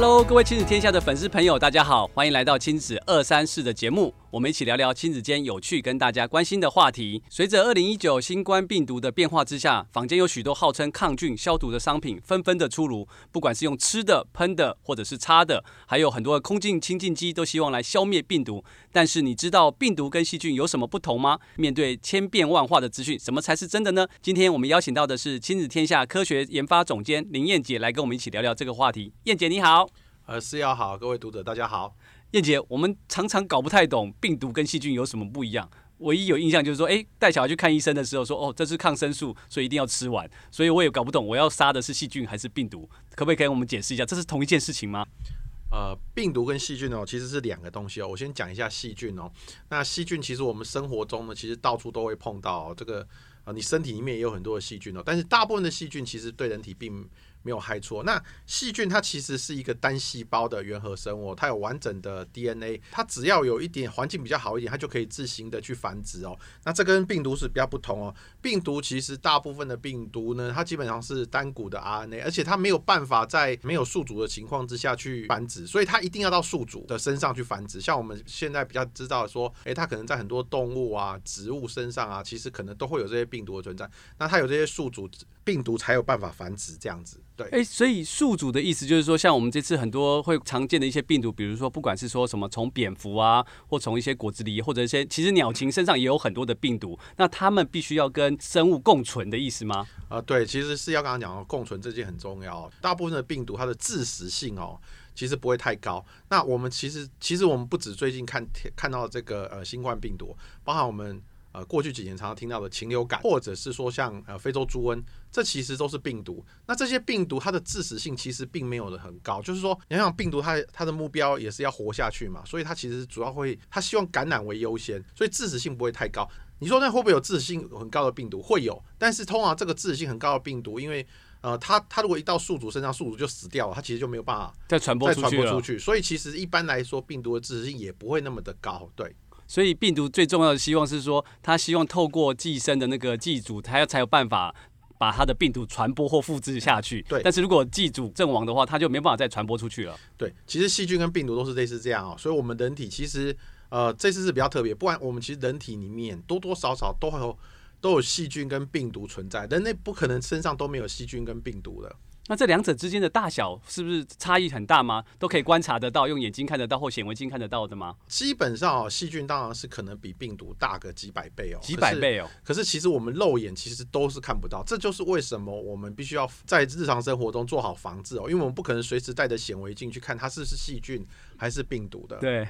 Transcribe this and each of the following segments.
Hello，各位亲子天下的粉丝朋友，大家好，欢迎来到亲子二三四的节目。我们一起聊聊亲子间有趣跟大家关心的话题。随着二零一九新冠病毒的变化之下，坊间有许多号称抗菌消毒的商品纷纷的出炉，不管是用吃的、喷的，或者是擦的，还有很多空净清净机，都希望来消灭病毒。但是你知道病毒跟细菌有什么不同吗？面对千变万化的资讯，什么才是真的呢？今天我们邀请到的是亲子天下科学研发总监林燕姐来跟我们一起聊聊这个话题。燕姐你好，呃，思瑶好，各位读者大家好。燕姐，我们常常搞不太懂病毒跟细菌有什么不一样。唯一有印象就是说，诶，带小孩去看医生的时候说，哦，这是抗生素，所以一定要吃完。所以我也搞不懂，我要杀的是细菌还是病毒？可不可以给我们解释一下，这是同一件事情吗？呃，病毒跟细菌哦，其实是两个东西哦。我先讲一下细菌哦。那细菌其实我们生活中呢，其实到处都会碰到。这个啊，你身体里面也有很多的细菌哦。但是大部分的细菌其实对人体并没有害处。那细菌它其实是一个单细胞的原核生物，它有完整的 DNA，它只要有一点环境比较好一点，它就可以自行的去繁殖哦。那这跟病毒是比较不同哦。病毒其实大部分的病毒呢，它基本上是单股的 RNA，而且它没有办法在没有宿主的情况之下去繁殖，所以它一定要到宿主的身上去繁殖。像我们现在比较知道说，诶，它可能在很多动物啊、植物身上啊，其实可能都会有这些病毒的存在。那它有这些宿主，病毒才有办法繁殖这样子。对，诶，所以宿主的意思就是说，像我们这次很多会常见的一些病毒，比如说不管是说什么从蝙蝠啊，或从一些果子狸，或者一些其实鸟禽身上也有很多的病毒，那它们必须要跟生物共存的意思吗？啊、呃，对，其实是要刚刚讲的共存这件很重要。大部分的病毒它的致死性哦，其实不会太高。那我们其实其实我们不止最近看看到这个呃新冠病毒，包含我们。呃，过去几年常常听到的禽流感，或者是说像呃非洲猪瘟，这其实都是病毒。那这些病毒它的致死性其实并没有的很高，就是说，你想想病毒它它的目标也是要活下去嘛，所以它其实主要会它希望感染为优先，所以致死性不会太高。你说那会不会有致死性很高的病毒？会有，但是通常这个致死性很高的病毒，因为呃它它如果一到宿主身上，宿主就死掉了，它其实就没有办法再传播再传播出去，所以其实一般来说病毒的致死性也不会那么的高，对。所以病毒最重要的希望是说，它希望透过寄生的那个寄主，它要才有办法把它的病毒传播或复制下去。对。但是如果寄主阵亡的话，它就没办法再传播出去了。对。其实细菌跟病毒都是类似这样哦。所以我们人体其实呃这次是比较特别，不然我们其实人体里面多多少少都会有都有细菌跟病毒存在，人类不可能身上都没有细菌跟病毒的。那这两者之间的大小是不是差异很大吗？都可以观察得到，用眼睛看得到或显微镜看得到的吗？基本上哦，细菌当然是可能比病毒大个几百倍哦，几百倍哦。可是其实我们肉眼其实都是看不到，这就是为什么我们必须要在日常生活中做好防治哦，因为我们不可能随时带着显微镜去看它是不是细菌还是病毒的。对，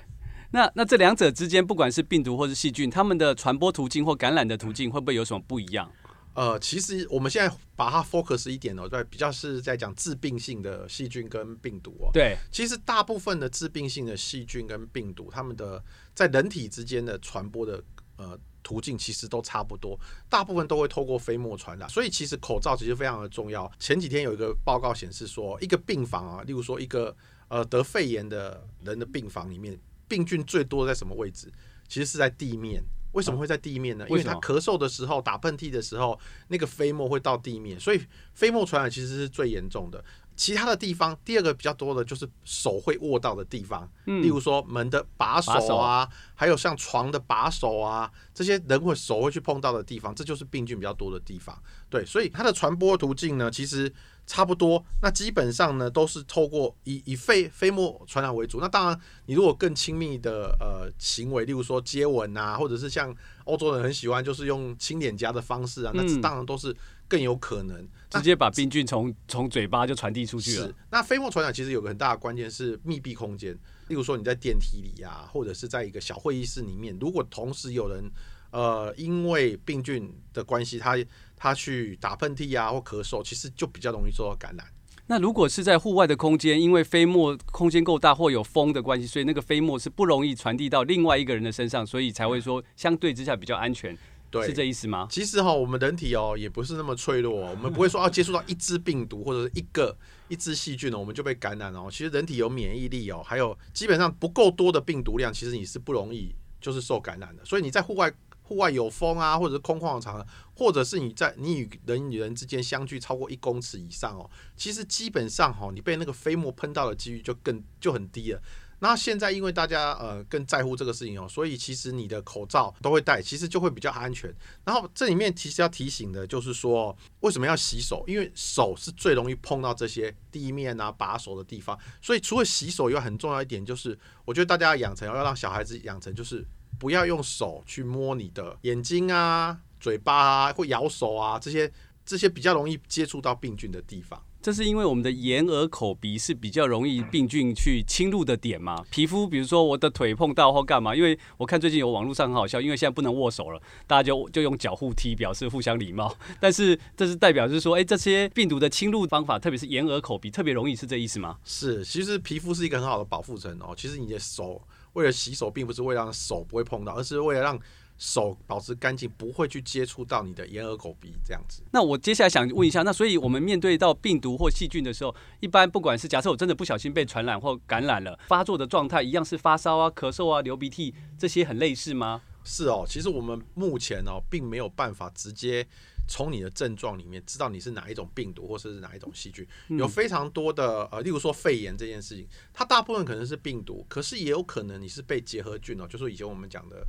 那那这两者之间，不管是病毒或是细菌，它们的传播途径或感染的途径会不会有什么不一样？呃，其实我们现在把它 focus 一点哦，在，比较是在讲致病性的细菌跟病毒哦。对，其实大部分的致病性的细菌跟病毒，它们的在人体之间的传播的呃途径其实都差不多，大部分都会透过飞沫传染。所以其实口罩其实非常的重要。前几天有一个报告显示说，一个病房啊，例如说一个呃得肺炎的人的病房里面，病菌最多在什么位置？其实是在地面。为什么会在地面呢？因为他咳嗽的时候、打喷嚏的时候，那个飞沫会到地面，所以飞沫传染其实是最严重的。其他的地方，第二个比较多的就是手会握到的地方，例如说门的把手啊，还有像床的把手啊，这些人会手会去碰到的地方，这就是病菌比较多的地方。对，所以它的传播途径呢，其实。差不多，那基本上呢都是透过以以飞飞沫传染为主。那当然，你如果更亲密的呃行为，例如说接吻啊，或者是像欧洲人很喜欢就是用亲脸颊的方式啊，那这当然都是更有可能直接把病菌从从嘴巴就传递出去了。是，那飞沫传染其实有个很大的关键是密闭空间，例如说你在电梯里啊，或者是在一个小会议室里面，如果同时有人呃因为病菌的关系，他他去打喷嚏啊或咳嗽，其实就比较容易受到感染。那如果是在户外的空间，因为飞沫空间够大或有风的关系，所以那个飞沫是不容易传递到另外一个人的身上，所以才会说相对之下比较安全。对，是这意思吗？其实哈，我们人体哦也不是那么脆弱，我们不会说要接触到一只病毒或者是一个一只细菌呢，我们就被感染哦。其实人体有免疫力哦，还有基本上不够多的病毒量，其实你是不容易就是受感染的。所以你在户外。户外有风啊，或者是空旷的场合，或者是你在你与人与人之间相距超过一公尺以上哦，其实基本上哈，你被那个飞沫喷到的几率就更就很低了。那现在因为大家呃更在乎这个事情哦，所以其实你的口罩都会戴，其实就会比较安全。然后这里面其实要提醒的就是说，为什么要洗手？因为手是最容易碰到这些地面啊、把手的地方。所以除了洗手以外，很重要一点就是，我觉得大家要养成，要让小孩子养成，就是不要用手去摸你的眼睛啊、嘴巴啊，或咬手啊这些这些比较容易接触到病菌的地方。这是因为我们的眼、耳、口、鼻是比较容易病菌去侵入的点嘛？皮肤，比如说我的腿碰到或干嘛？因为我看最近有网络上很好笑，因为现在不能握手了，大家就就用脚互踢，表示互相礼貌。但是这是代表就是说，哎，这些病毒的侵入方法，特别是眼、耳、口、鼻，特别容易，是这意思吗？是，其实皮肤是一个很好的保护层哦。其实你的手为了洗手，并不是为了让手不会碰到，而是为了让。手保持干净，不会去接触到你的眼、耳、口、鼻这样子。那我接下来想问一下，那所以我们面对到病毒或细菌的时候，一般不管是假设我真的不小心被传染或感染了，发作的状态一样是发烧啊、咳嗽啊、流鼻涕这些很类似吗？是哦，其实我们目前哦，并没有办法直接从你的症状里面知道你是哪一种病毒或者是哪一种细菌。有非常多的呃，例如说肺炎这件事情，它大部分可能是病毒，可是也有可能你是被结核菌哦，就是以前我们讲的。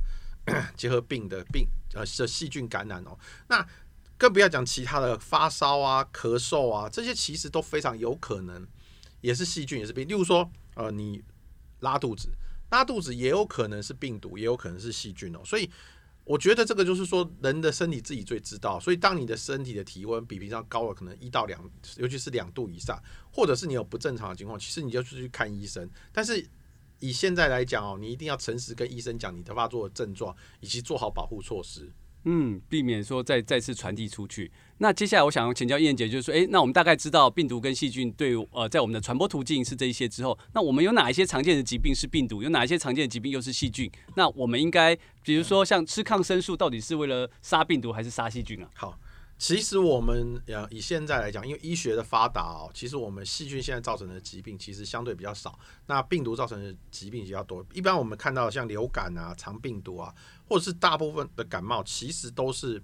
结核病的病呃的细菌感染哦，那更不要讲其他的发烧啊、咳嗽啊，这些其实都非常有可能也是细菌也是病。例如说呃你拉肚子，拉肚子也有可能是病毒，也有可能是细菌哦。所以我觉得这个就是说人的身体自己最知道。所以当你的身体的体温比平常高了可能一到两，尤其是两度以上，或者是你有不正常的情况，其实你就出去看医生。但是以现在来讲哦，你一定要诚实跟医生讲你的发作的症状，以及做好保护措施。嗯，避免说再再次传递出去。那接下来我想请教燕姐，就是说，诶，那我们大概知道病毒跟细菌对呃在我们的传播途径是这一些之后，那我们有哪一些常见的疾病是病毒？有哪一些常见的疾病又是细菌？那我们应该比如说像吃抗生素，到底是为了杀病毒还是杀细菌啊？好。其实我们呃以现在来讲，因为医学的发达哦，其实我们细菌现在造成的疾病其实相对比较少，那病毒造成的疾病比较多。一般我们看到像流感啊、肠病毒啊，或者是大部分的感冒，其实都是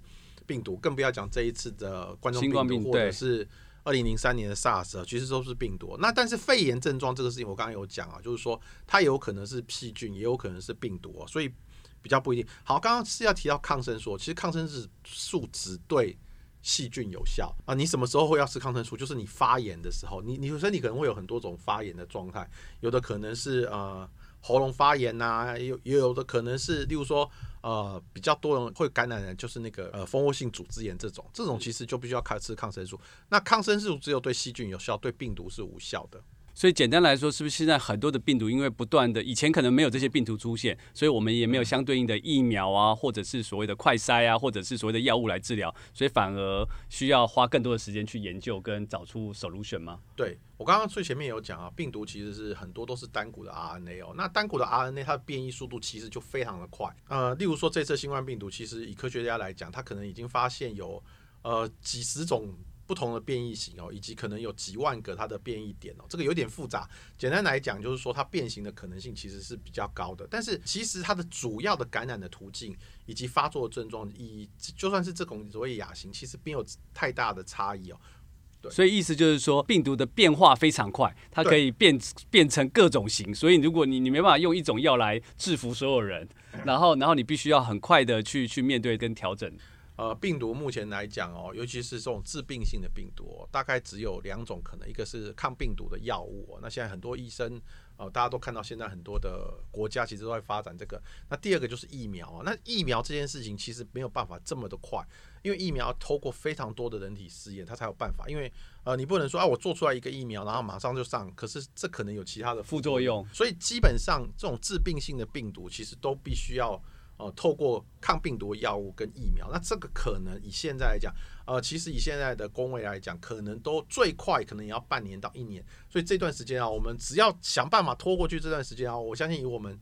病毒。更不要讲这一次的冠状病毒，病或者是二零零三年的 SARS，其实都是病毒。那但是肺炎症状这个事情，我刚刚有讲啊，就是说它有可能是细菌，也有可能是病毒，所以比较不一定。好，刚刚是要提到抗生素，其实抗生素只对。细菌有效啊？你什么时候会要吃抗生素？就是你发炎的时候，你你身体可能会有很多种发炎的状态，有的可能是呃喉咙发炎呐、啊，有也有的可能是，例如说呃比较多人会感染的，就是那个呃蜂窝性组织炎这种，这种其实就必须要开吃抗生素。那抗生素只有对细菌有效，对病毒是无效的。所以简单来说，是不是现在很多的病毒，因为不断的以前可能没有这些病毒出现，所以我们也没有相对应的疫苗啊，或者是所谓的快筛啊，或者是所谓的药物来治疗，所以反而需要花更多的时间去研究跟找出 solution 吗？对，我刚刚最前面有讲啊，病毒其实是很多都是单股的 RNA 哦，那单股的 RNA 它的变异速度其实就非常的快。呃，例如说这次新冠病毒，其实以科学家来讲，它可能已经发现有呃几十种。不同的变异型哦，以及可能有几万个它的变异点哦，这个有点复杂。简单来讲，就是说它变形的可能性其实是比较高的。但是其实它的主要的感染的途径以及发作症状，以就算是这种所谓亚型，其实没有太大的差异哦。对，所以意思就是说，病毒的变化非常快，它可以变变成各种型。所以如果你你没办法用一种药来制服所有人，然后然后你必须要很快的去去面对跟调整。呃，病毒目前来讲哦，尤其是这种致病性的病毒哦，大概只有两种可能，一个是抗病毒的药物哦，那现在很多医生呃，大家都看到现在很多的国家其实都在发展这个。那第二个就是疫苗啊，那疫苗这件事情其实没有办法这么的快，因为疫苗透过非常多的人体试验，它才有办法。因为呃，你不能说啊，我做出来一个疫苗，然后马上就上，可是这可能有其他的副作用，所以基本上这种致病性的病毒其实都必须要。呃，透过抗病毒药物跟疫苗，那这个可能以现在来讲，呃，其实以现在的工位来讲，可能都最快可能也要半年到一年。所以这段时间啊，我们只要想办法拖过去这段时间啊，我相信以我们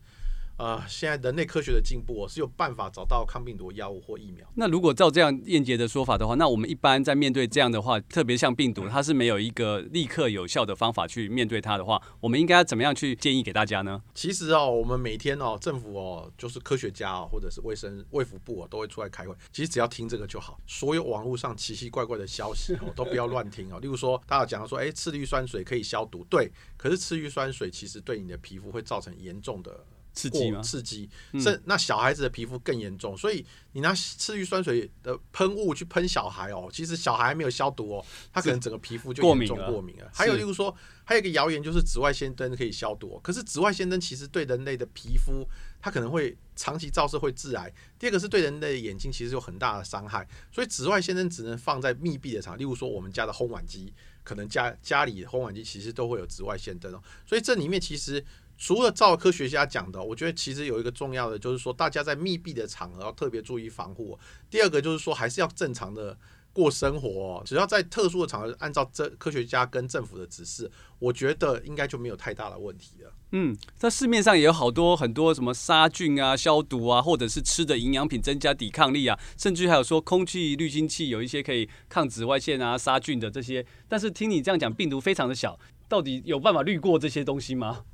呃，现在人类科学的进步，是有办法找到抗病毒药物或疫苗。那如果照这样燕杰的说法的话，那我们一般在面对这样的话，特别像病毒，它是没有一个立刻有效的方法去面对它的话，我们应该怎么样去建议给大家呢？其实哦，我们每天哦，政府哦，就是科学家哦，或者是卫生卫福部哦，都会出来开会。其实只要听这个就好，所有网络上奇奇怪怪的消息哦，都不要乱听哦。例如说，大家讲说，哎，次氯酸水可以消毒，对，可是次氯酸水其实对你的皮肤会造成严重的。刺激吗？刺激，甚、嗯、那小孩子的皮肤更严重，所以你拿次氯酸水的喷雾去喷小孩哦，其实小孩还没有消毒哦，他可能整个皮肤就严重过敏了。还有例如说，还有一个谣言就是紫外线灯可以消毒，可是紫外线灯其实对人类的皮肤，它可能会长期照射会致癌。第二个是对人类的眼睛其实有很大的伤害，所以紫外线灯只能放在密闭的场，例如说我们家的烘碗机，可能家家里的烘碗机其实都会有紫外线灯哦，所以这里面其实。除了照科学家讲的，我觉得其实有一个重要的，就是说大家在密闭的场合要特别注意防护。第二个就是说，还是要正常的过生活，只要在特殊的场合按照这科学家跟政府的指示，我觉得应该就没有太大的问题了。嗯，在市面上也有好多很多什么杀菌啊、消毒啊，或者是吃的营养品增加抵抗力啊，甚至还有说空气滤清器有一些可以抗紫外线啊、杀菌的这些。但是听你这样讲，病毒非常的小，到底有办法滤过这些东西吗？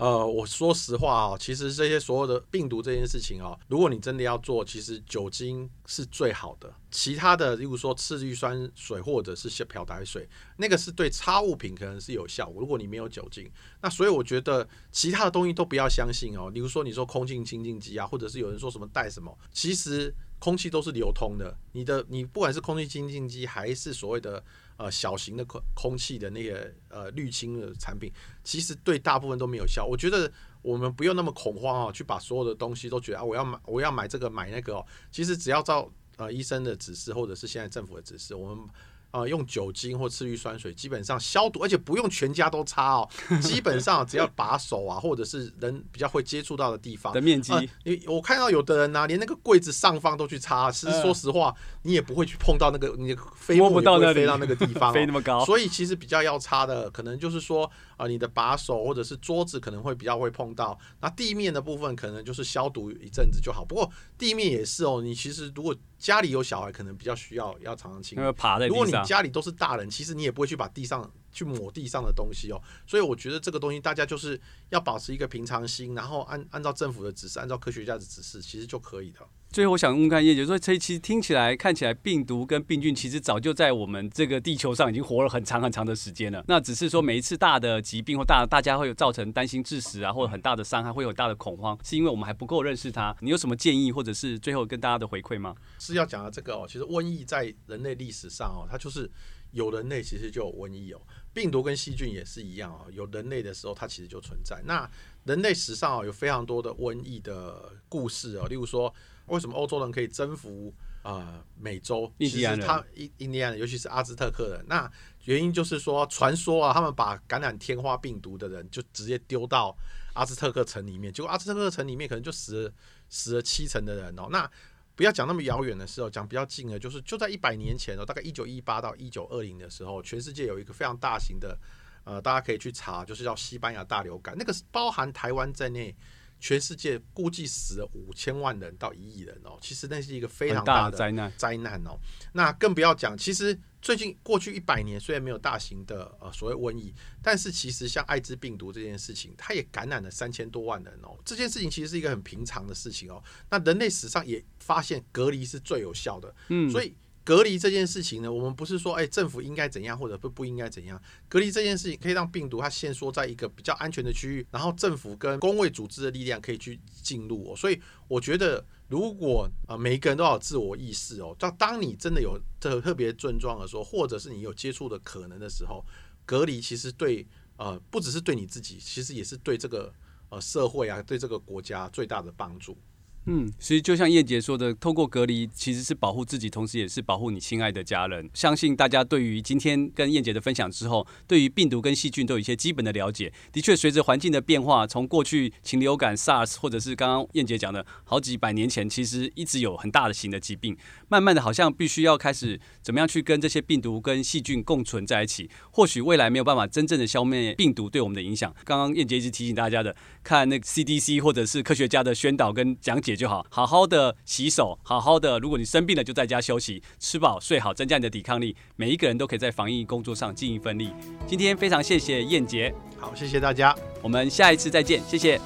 呃，我说实话啊，其实这些所有的病毒这件事情啊，如果你真的要做，其实酒精是最好的。其他的，例如说次氯酸水或者是漂白水，那个是对擦物品可能是有效果。如果你没有酒精，那所以我觉得其他的东西都不要相信哦。例如说你说空气清净机啊，或者是有人说什么带什么，其实空气都是流通的。你的你不管是空气清净机还是所谓的。呃，小型的空空气的那个呃滤清的产品，其实对大部分都没有效。我觉得我们不用那么恐慌啊，去把所有的东西都觉得啊，我要买我要买这个买那个哦。其实只要照呃医生的指示，或者是现在政府的指示，我们。啊、呃，用酒精或次氯酸水基本上消毒，而且不用全家都擦哦。基本上只要把手啊，或者是人比较会接触到的地方的面积。你、呃、我看到有的人呢、啊，连那个柜子上方都去擦。其实说实话，你也不会去碰到那个，你飞摸不到那飞到那个地方、哦，飞那么高。所以其实比较要擦的，可能就是说啊、呃，你的把手或者是桌子可能会比较会碰到。那地面的部分可能就是消毒一阵子就好。不过地面也是哦，你其实如果。家里有小孩，可能比较需要要常常清理。爬在。如果你家里都是大人，其实你也不会去把地上去抹地上的东西哦。所以我觉得这个东西大家就是要保持一个平常心，然后按按照政府的指示，按照科学家的指示，其实就可以的。最后我想问看叶姐说，这其实听起来看起来病毒跟病菌其实早就在我们这个地球上已经活了很长很长的时间了。那只是说每一次大的疾病或大大家会有造成担心致死啊，或者很大的伤害，会有很大的恐慌，是因为我们还不够认识它。你有什么建议，或者是最后跟大家的回馈吗？是要讲的这个哦，其实瘟疫在人类历史上哦，它就是有人类其实就有瘟疫哦，病毒跟细菌也是一样哦，有人类的时候它其实就存在。那人类史上哦有非常多的瘟疫的故事哦，例如说。为什么欧洲人可以征服啊、呃、美洲？印第安人他印印第安人，尤其是阿兹特克人，那原因就是说，传说啊，他们把感染天花病毒的人就直接丢到阿兹特克城里面，结果阿兹特克城里面可能就死了死了七成的人哦。那不要讲那么遥远的时候，讲比较近的，就是就在一百年前哦，大概一九一八到一九二零的时候，全世界有一个非常大型的，呃，大家可以去查，就是叫西班牙大流感，那个是包含台湾在内。全世界估计死了五千万人到一亿人哦，其实那是一个非常大的灾难灾难哦。那更不要讲，其实最近过去一百年虽然没有大型的呃所谓瘟疫，但是其实像艾滋病毒这件事情，它也感染了三千多万人哦。这件事情其实是一个很平常的事情哦。那人类史上也发现隔离是最有效的，嗯，所以。隔离这件事情呢，我们不是说，哎，政府应该怎样，或者不不应该怎样。隔离这件事情可以让病毒它先缩在一个比较安全的区域，然后政府跟公卫组织的力量可以去进入哦。所以我觉得，如果啊每一个人都要有自我意识哦，当当你真的有这特别症状的时候，或者是你有接触的可能的时候，隔离其实对呃不只是对你自己，其实也是对这个呃社会啊，对这个国家最大的帮助。嗯，所以就像燕姐说的，透过隔离其实是保护自己，同时也是保护你亲爱的家人。相信大家对于今天跟燕姐的分享之后，对于病毒跟细菌都有一些基本的了解。的确，随着环境的变化，从过去禽流感、SARS，或者是刚刚燕姐讲的好几百年前，其实一直有很大的型的疾病，慢慢的好像必须要开始怎么样去跟这些病毒跟细菌共存在一起。或许未来没有办法真正的消灭病毒对我们的影响。刚刚燕姐一直提醒大家的，看那个 CDC 或者是科学家的宣导跟讲解就好，好好的洗手，好好的，如果你生病了就在家休息，吃饱睡好，增加你的抵抗力。每一个人都可以在防疫工作上尽一份力。今天非常谢谢燕杰，好，谢谢大家，我们下一次再见，谢谢。